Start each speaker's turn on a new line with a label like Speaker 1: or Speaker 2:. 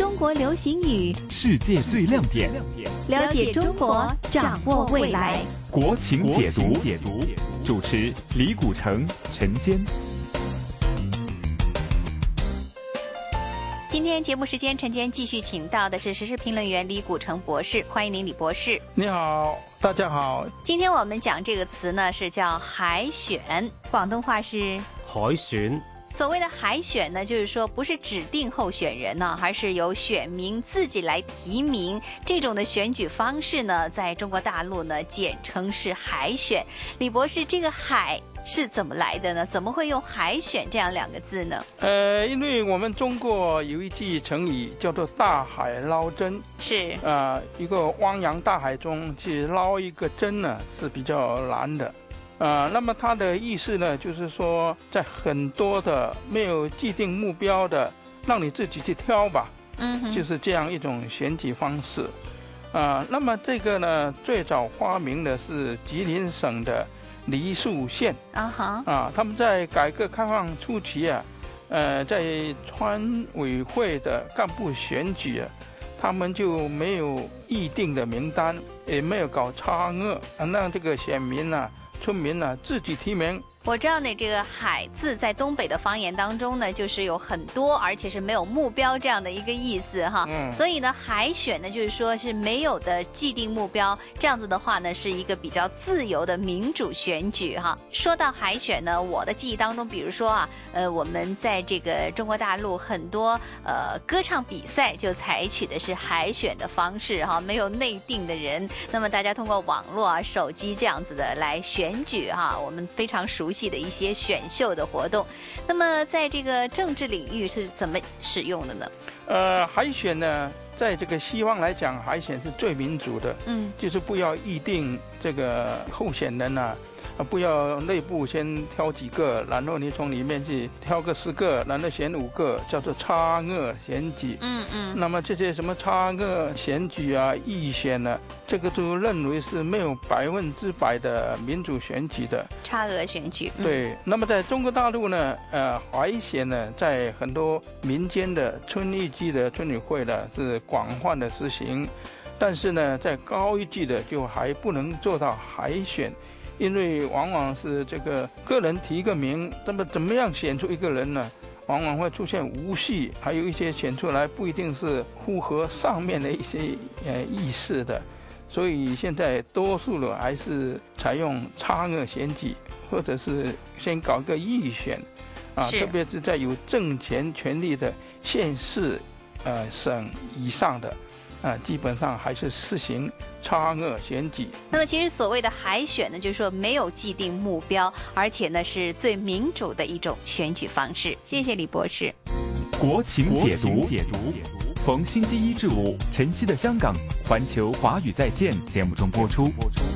Speaker 1: 中国流行语，
Speaker 2: 世界最亮点，
Speaker 1: 了解中国，掌握未来。
Speaker 2: 国情解读，解读主持李古城、陈坚。
Speaker 1: 今天节目时间，陈坚继续请到的是时事评论员李古城博士，欢迎您，李博士。
Speaker 3: 你好，大家好。
Speaker 1: 今天我们讲这个词呢，是叫海选，广东话是
Speaker 4: 海选。
Speaker 1: 所谓的海选呢，就是说不是指定候选人呢，而是由选民自己来提名。这种的选举方式呢，在中国大陆呢，简称是海选。李博士，这个“海”是怎么来的呢？怎么会用“海选”这样两个字呢？
Speaker 3: 呃，因为我们中国有一句成语叫做“大海捞针”，
Speaker 1: 是
Speaker 3: 啊，一个汪洋大海中去捞一个针呢，是比较难的。啊，那么它的意思呢，就是说，在很多的没有既定目标的，让你自己去挑吧，
Speaker 1: 嗯，
Speaker 3: 就是这样一种选举方式。啊，那么这个呢，最早发明的是吉林省的梨树县
Speaker 1: 啊哈，
Speaker 3: 啊，他们在改革开放初期啊，呃，在村委会的干部选举啊，他们就没有预定的名单，也没有搞差额，让这个选民呢。村民呢自己提名。
Speaker 1: 我知道呢，这个“海”字在东北的方言当中呢，就是有很多，而且是没有目标这样的一个意思哈。
Speaker 3: 嗯。
Speaker 1: 所以呢，海选呢，就是说是没有的既定目标，这样子的话呢，是一个比较自由的民主选举哈。说到海选呢，我的记忆当中，比如说啊，呃，我们在这个中国大陆很多呃歌唱比赛就采取的是海选的方式哈，没有内定的人，那么大家通过网络啊、手机这样子的来选举哈，我们非常熟。的一些选秀的活动，那么在这个政治领域是怎么使用的呢？
Speaker 3: 呃，海选呢，在这个西方来讲，海选是最民主的，
Speaker 1: 嗯，
Speaker 3: 就是不要预定这个候选人啊。不要内部先挑几个，然后你从里面去挑个十个，然后选五个，叫做差额选举。
Speaker 1: 嗯嗯。
Speaker 3: 那么这些什么差额选举啊、预选呢，这个都认为是没有百分之百的民主选举的。
Speaker 1: 差额选举。
Speaker 3: 对。那么在中国大陆呢，呃，海选呢，在很多民间的村一级的村委会呢，是广泛的实行，但是呢，在高一级的就还不能做到海选。因为往往是这个个人提一个名，那么怎么样选出一个人呢？往往会出现无序，还有一些选出来不一定是符合上面的一些呃意识的，所以现在多数的还是采用差额选举，或者是先搞个预选，啊，特别是在有政权权力的县市、呃省以上的。啊，基本上还是实行差额选举。
Speaker 1: 那么，其实所谓的海选呢，就是说没有既定目标，而且呢是最民主的一种选举方式。谢谢李博士。
Speaker 2: 国情解读，解读，逢星期一至五，晨曦的香港，环球华语在线节目中播出。播出。